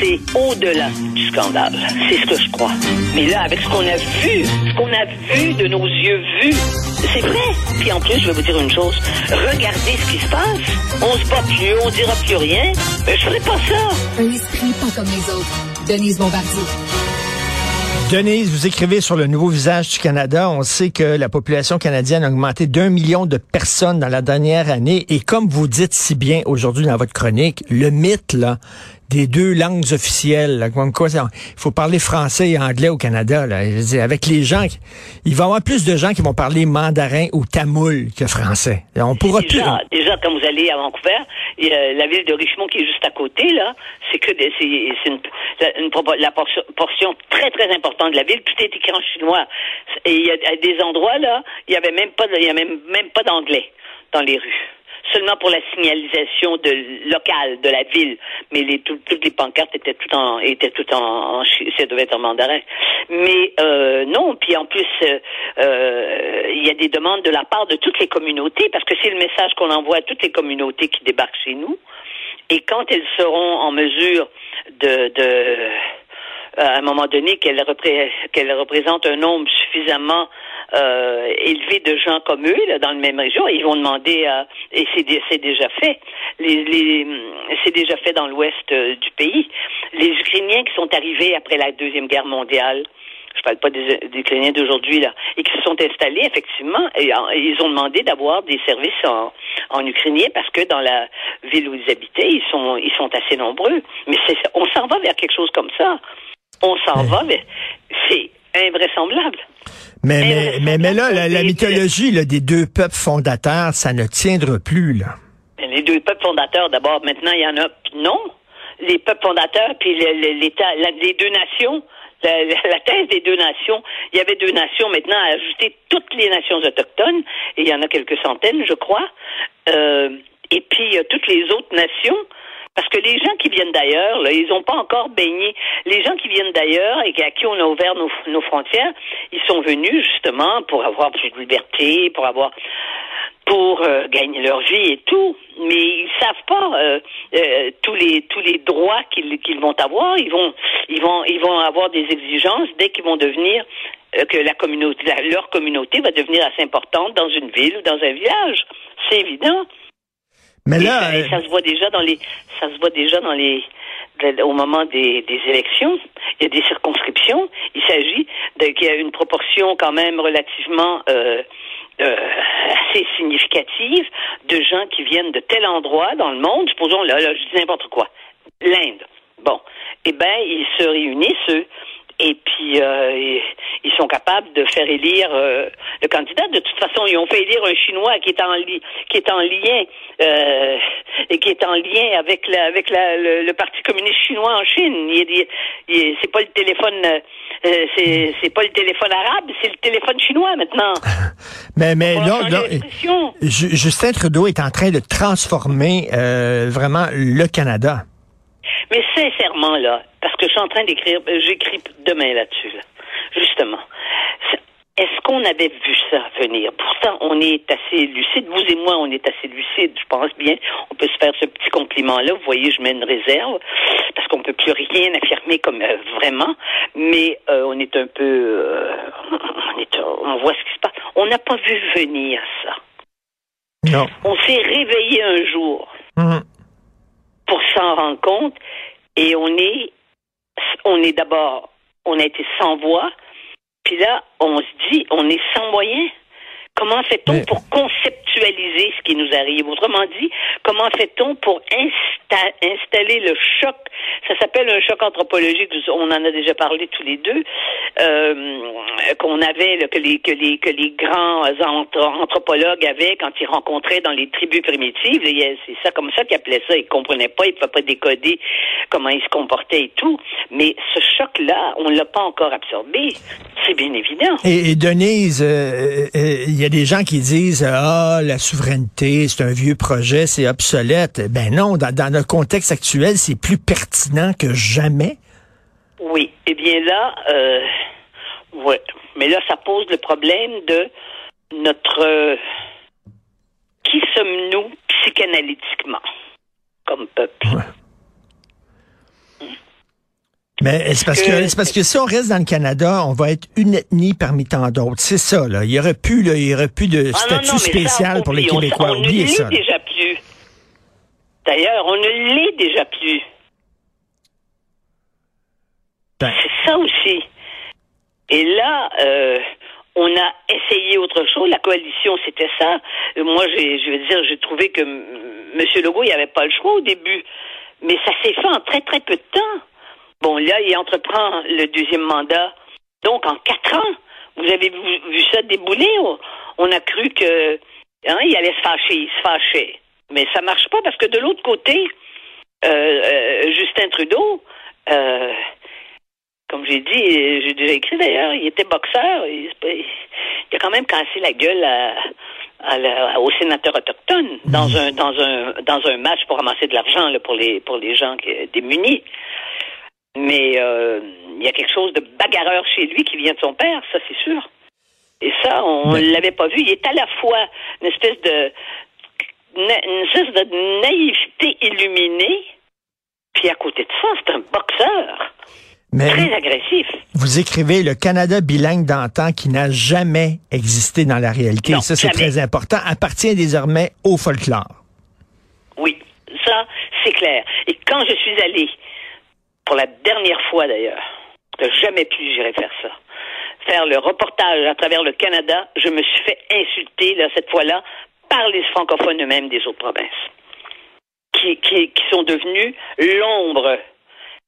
c'est au-delà du scandale. C'est ce que je crois. Mais là, avec ce qu'on a vu, ce qu'on a vu de nos yeux vus, c'est vrai. Puis en plus, je vais vous dire une chose. Regardez ce qui se passe. On se bat plus, on dira plus rien. Mais je ferai pas ça. Un esprit pas comme les autres. Denise Bombardier. Denise, vous écrivez sur le nouveau visage du Canada. On sait que la population canadienne a augmenté d'un million de personnes dans la dernière année. Et comme vous dites si bien aujourd'hui dans votre chronique, le mythe, là, des deux langues officielles. Comme quoi, il faut parler français et anglais au Canada. Là. avec les gens, il va y avoir plus de gens qui vont parler mandarin ou tamoul que français. On pourra déjà, plus... déjà, quand vous allez à Vancouver, la ville de Richmond qui est juste à côté, là, c'est que c'est une, une, la portion, très très importante de la ville, tout est écrit en chinois. Et il y a des endroits là, il y avait même pas, il y a même, même pas d'anglais dans les rues seulement pour la signalisation de locale de la ville, mais les, toutes les pancartes étaient tout en étaient tout en, ça devait être en mandarin. Mais euh, non, puis en plus euh, euh, il y a des demandes de la part de toutes les communautés parce que c'est le message qu'on envoie à toutes les communautés qui débarquent chez nous. Et quand elles seront en mesure de, de à un moment donné qu'elles représentent un nombre suffisamment euh, élevé de gens comme eux là, dans la même région. Ils vont demander à, et c'est déjà fait. Les, les c'est déjà fait dans l'ouest euh, du pays. Les Ukrainiens qui sont arrivés après la deuxième guerre mondiale. Je parle pas des, Ukrainiens d'aujourd'hui là, et qui se sont installés effectivement. Et, ils ont demandé d'avoir des services en, en ukrainien parce que dans la ville où ils habitaient, ils sont ils sont assez nombreux. Mais on s'en va vers quelque chose comme ça. On s'en va, mais c'est invraisemblable. Mais, mais, mais, là, la, mythologie là, des deux peuples fondateurs, ça ne tiendra plus, là. Les deux peuples fondateurs, d'abord, maintenant, il y en a, non. Les peuples fondateurs, puis l'État, les deux nations, la, thèse des deux nations, il y avait deux nations, maintenant, à ajouter toutes les nations autochtones, et il y en a quelques centaines, je crois. Euh, et puis, toutes les autres nations, parce que les gens qui viennent d'ailleurs, ils n'ont pas encore baigné. Les gens qui viennent d'ailleurs et à qui on a ouvert nos, nos frontières, ils sont venus justement pour avoir plus de liberté, pour avoir pour euh, gagner leur vie et tout, mais ils savent pas euh, euh, tous les tous les droits qu'ils qu'ils vont avoir. Ils vont ils vont ils vont avoir des exigences dès qu'ils vont devenir que la communauté leur communauté va devenir assez importante dans une ville ou dans un village. C'est évident. Mais là, ça, euh, se voit déjà dans les, ça se voit déjà dans les, au moment des, des élections. Il y a des circonscriptions. Il s'agit qu'il y a une proportion quand même relativement euh, euh, assez significative de gens qui viennent de tel endroit dans le monde. Supposons là, là je dis n'importe quoi, l'Inde. Bon, eh ben ils se réunissent eux et puis euh, ils sont capables de faire élire euh, le candidat. De toute façon, ils ont fait élire un Chinois qui est en qui est en lien euh, et qui est en lien avec la, avec la, le, Parti communiste chinois en Chine. Il, il, c'est pas le téléphone c'est pas le téléphone arabe, c'est le téléphone chinois maintenant. mais mais là, Justin Trudeau est en train de transformer vraiment le Canada. Mais sincèrement, là, parce que je suis en train d'écrire, euh, j'écris demain là-dessus, justement. Est-ce qu'on avait vu ça venir? Pourtant, on est assez lucide. Vous et moi, on est assez lucide, je pense bien. On peut se faire ce petit compliment-là. Vous voyez, je mets une réserve parce qu'on peut plus rien affirmer comme euh, vraiment. Mais euh, on est un peu, on, voit ce qui se passe. On n'a pas vu venir ça. Non. On s'est réveillé un jour. Mmh pour s'en rendre compte. Et on est, on est d'abord, on a été sans voix. Puis là, on se dit, on est sans moyens. Comment fait-on pour conceptualiser ce qui nous arrive? Autrement dit, comment fait-on pour installer le choc? Ça s'appelle un choc anthropologique. On en a déjà parlé tous les deux. Euh, qu'on avait, que, les, que, les, que les grands anthropologues avaient quand ils rencontraient dans les tribus primitives. C'est ça comme ça qu'ils appelaient ça. Ils comprenaient pas, ils pouvaient pas décoder comment ils se comportaient et tout. Mais ce choc-là, on l'a pas encore absorbé. C'est bien évident. Et, Denise, euh, euh, il y a des gens qui disent ah la souveraineté c'est un vieux projet, c'est obsolète. Ben non, dans, dans le contexte actuel, c'est plus pertinent que jamais. Oui. Eh bien là, euh, ouais. Mais là, ça pose le problème de notre qui sommes-nous psychanalytiquement comme peuple? Mais c'est parce que, c'est parce que si on reste dans le Canada, on va être une ethnie parmi tant d'autres. C'est ça, là. Il y aurait plus, là, il y aurait plus de Ah, statut non, non, mais ça, spécial pour les on- Québécois. On, ne l'est déjà plus. D'ailleurs, on ne l'est déjà plus. C'est ça aussi. Et là, euh, on a essayé autre chose. La coalition, c'était ça. Euh, Moi, je veux dire, j'ai trouvé que M. Legault, il n'y avait pas le choix au début. Mais ça s'est fait en très, très peu de temps. Bon, là, il entreprend le deuxième mandat. Donc, en quatre ans, vous avez vu, vu ça débouler. On- On a cru que hein, il allait se fâcher, il se fâchait. Mais ça marche pas parce que de l'autre côté, euh, euh, Justin Trudeau, euh, comme j'ai dit, j'ai déjà écrit d'ailleurs, il était boxeur. Il, il a quand même cassé la gueule à, à la- aux sénateurs autochtones dans un dans un dans un match pour ramasser de l'argent pour les pour les gens qui- démunis. Mais euh, il y a quelque chose de bagarreur chez lui qui vient de son père, ça c'est sûr. Et ça, on Mais- l'avait pas vu. Il est à la fois une espèce de une espèce de naïveté illuminée, puis à côté de ça, c'est un boxeur mais très agressif. vous écrivez le Canada bilingue d'antan qui n'a jamais existé dans la réalité. Non, ça, c'est très important. Appartient désormais au folklore. Oui, ça, c'est clair. Et quand je suis allée, pour la dernière fois d'ailleurs, que jamais plus j'irai faire ça, faire le reportage à travers le Canada, je me suis fait insulter, là, cette fois-là, par les francophones eux-mêmes des autres provinces, qui, qui, qui sont devenus l'ombre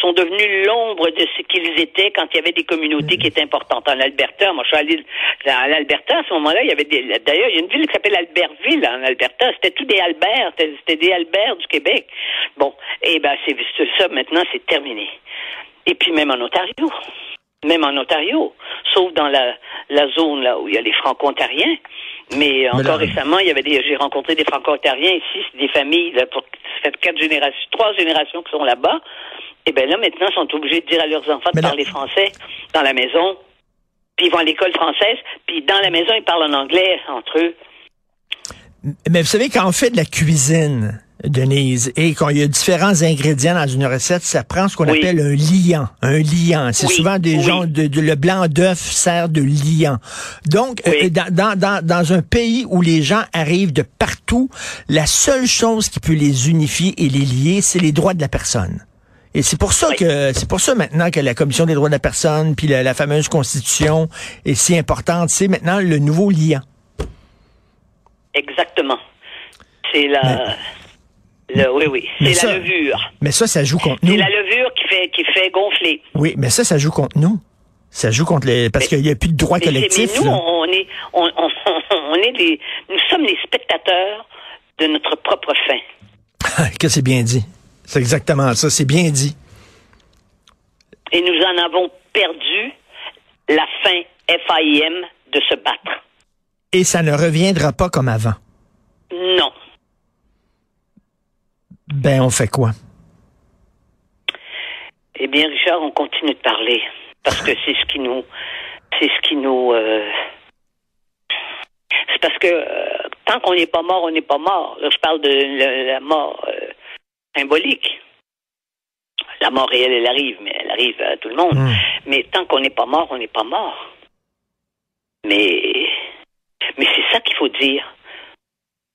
sont devenus l'ombre de ce qu'ils étaient quand il y avait des communautés qui étaient importantes. En Alberta, moi je suis allé à l'Alberta, à ce moment-là, il y avait des d'ailleurs, il y a une ville qui s'appelle Albertville en Alberta, c'était tout des Albert, c'était des Albert du Québec. Bon, et ben c'est c'est ça maintenant, c'est terminé. Et puis même en Ontario. Même en Ontario, sauf dans la, la zone là où il y a les franco-ontariens. Mais encore là- récemment, il y avait des, j'ai rencontré des franco-ontariens ici, c'est des familles, là, pour, ça fait quatre générations, trois générations qui sont là-bas. Et ben là, maintenant, ils sont obligés de dire à leurs enfants de là- parler français dans la maison. Puis ils vont à l'école française, puis dans la maison, ils parlent en anglais entre eux. Mais vous savez, quand on fait de la cuisine, Denise, et qu'il y a différents ingrédients dans une recette, ça prend ce qu'on Oui. appelle un liant. Un liant. C'est Oui, souvent des oui. gens, de, de- le blanc d'œuf sert de liant. Donc, euh, dans, dans, dans, un pays où les gens arrivent de partout, la seule chose qui peut les unifier et les lier, c'est les droits de la personne. Et c'est pour ça que c'est pour ça maintenant que la commission des droits de la personne puis la, la fameuse constitution est si importante. C'est maintenant le nouveau liant. Exactement. C'est la, le, oui, oui, c'est la ça- levure. Mais ça, ça joue contre nous. C'est la levure qui fait, qui fait gonfler. Oui, mais ça, ça joue contre nous. Ça joue contre les. Parce qu'il n'y a plus de droit Mais, collectif. mais nous, là. on est, on, on, on est nous sommes les spectateurs de notre propre fin. que c'est bien dit. C'est exactement ça. C'est bien dit. Et nous en avons perdu la fin FAIM de se battre. Et ça ne reviendra pas comme avant. Non. Ben, on fait quoi? Eh bien, Richard, on continue de parler parce que c'est ce qui nous, c'est ce qui nous, euh, c'est parce que euh, tant qu'on n'est pas mort, on n'est pas mort. Là, je parle de la, la mort euh, symbolique. La mort réelle, elle arrive, mais elle arrive à tout le monde. Hmm. Mais tant qu'on n'est pas mort, on n'est pas mort. Mais, mais c'est ça qu'il faut dire.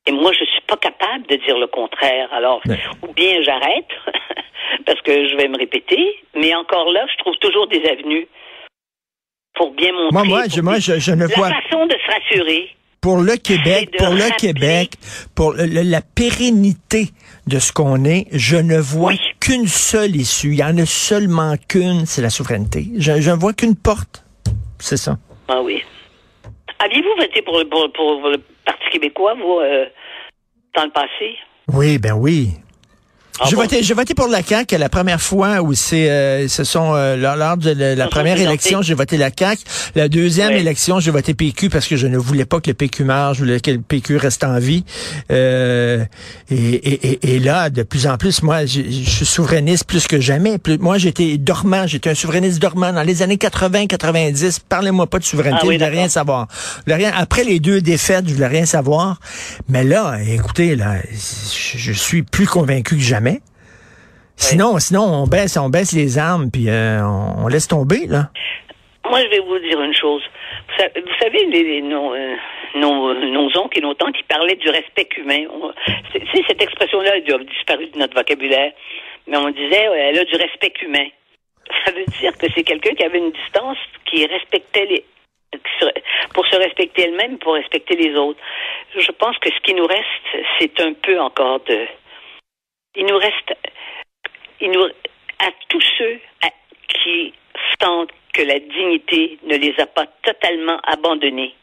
Et moi, je suis pas capable de dire le contraire. Alors, ou bien j'arrête, parce que je vais me répéter, mais encore là, je trouve toujours des avenues pour bien montrer. Moi, moi, je, moi, je, je ne la vois. façon de se rassurer. Pour le Québec, pour le Québec, pour le- la pérennité de ce qu'on est, je ne vois Oui. qu'une seule issue. Il y en a seulement qu'une, c'est la souveraineté. Je, ne vois qu'une porte. C'est ça. Ah oui. Aviez-vous voté pour, le- pour, pour le Parti québécois, vous, euh, dans le passé? Oui, ben oui. Ah bon? voté, j'ai voté pour la CAQ la première fois où c'est, euh, ce sont euh, lors, de la, première élection, j'ai voté la CAQ. La deuxième élection, j'ai voté PQ parce que je ne voulais pas que le PQ meure, je voulais que le PQ reste en vie. Euh, et, et, et, là, de plus en plus, moi, je, je suis souverainiste plus que jamais. Plus- moi, j'étais dormant, j'étais un souverainiste dormant dans les années 80-90. Parlez-moi pas de souveraineté, Ah oui, je voulais rien savoir. Je voulais rien. Après les deux défaites, je voulais rien savoir. Mais là, écoutez, là, je, je suis plus convaincu que jamais. Sinon, sinon on baisse, on baisse les armes, puis euh, on, on laisse tomber, là. Moi, je vais vous dire une chose. Vous sa- vous savez, les, les- nos, euh, nos, nos oncles et nos tantes, ils parlaient du respect humain. C'est- cette expression-là, elle a disparu de notre vocabulaire. Mais on disait, elle a du respect humain. Ça veut dire que c'est quelqu'un qui avait une distance, qui respectait les pour se respecter elle-même, pour respecter les autres. Je pense que ce qui nous reste, c'est un peu encore de. Il nous reste, il nous, à tous ceux à- qui sentent que la dignité ne les a pas totalement abandonnés,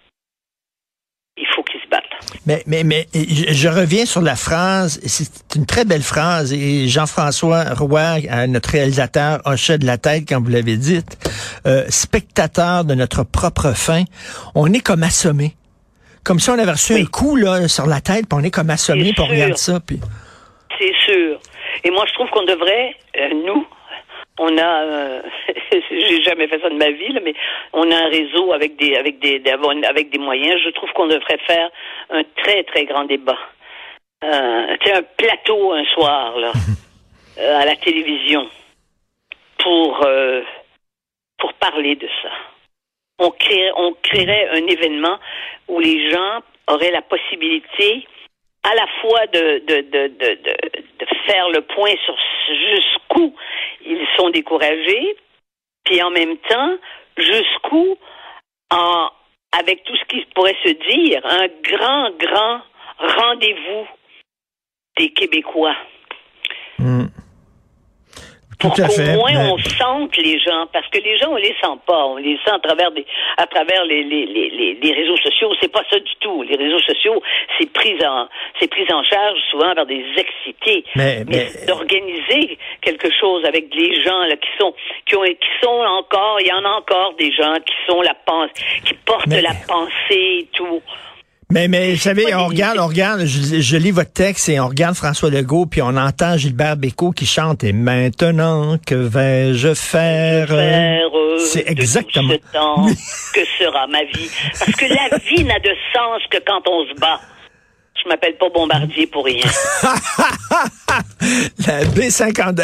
il faut qu'ils se battent. Mais, mais, mais je, je reviens sur la phrase, c'est une très belle phrase, et Jean-François Roy, euh, notre réalisateur, hochait de la tête quand vous l'avez dite, euh, spectateur de notre propre fin, on est comme assommé. Comme si on avait reçu Oui. un coup là, sur la tête, puis on est comme assommé, C'est puis on sûr. regarde ça, puis... C'est sûr. Et moi, je trouve qu'on devrait, euh, nous, on a, euh, j'ai jamais fait ça de ma vie, là, mais on a un réseau avec des, avec des, des- avec des moyens. Je trouve qu'on devrait faire un très très grand débat. Euh, tu sais, un plateau un soir là, euh, à la télévision pour euh, pour parler de ça. On créerait, on créerait un événement où les gens auraient la possibilité à la fois de, de faire le point sur jusqu'où ils sont découragés, puis en même temps, jusqu'où, avec tout ce qui pourrait se dire, un grand, grand rendez-vous des Québécois. Hmm. Pour qu'au moins Mais- on sente les gens, parce que les gens on les sent pas, on les sent à travers des, à travers les, les, les, les, les réseaux sociaux. C'est pas ça du tout. Les réseaux sociaux, c'est pris en, c'est pris en charge souvent par des excités. Mais- mais- d'organiser quelque chose avec les gens là qui sont, qui ont, qui sont encore, il y en a encore des gens qui sont la pensée, qui portent la pensée et tout. Mais, mais, vous savez, on regarde, on regarde, je, je lis votre texte et on regarde François Legault, puis on entend Gilbert Bécaud qui chante « Et maintenant, que vais-je faire? faire C'est tout exactement. ce temps que sera ma vie. Parce que la vie n'a de sens que quand on se bat. Je m'appelle pas Bombardier pour rien. La B50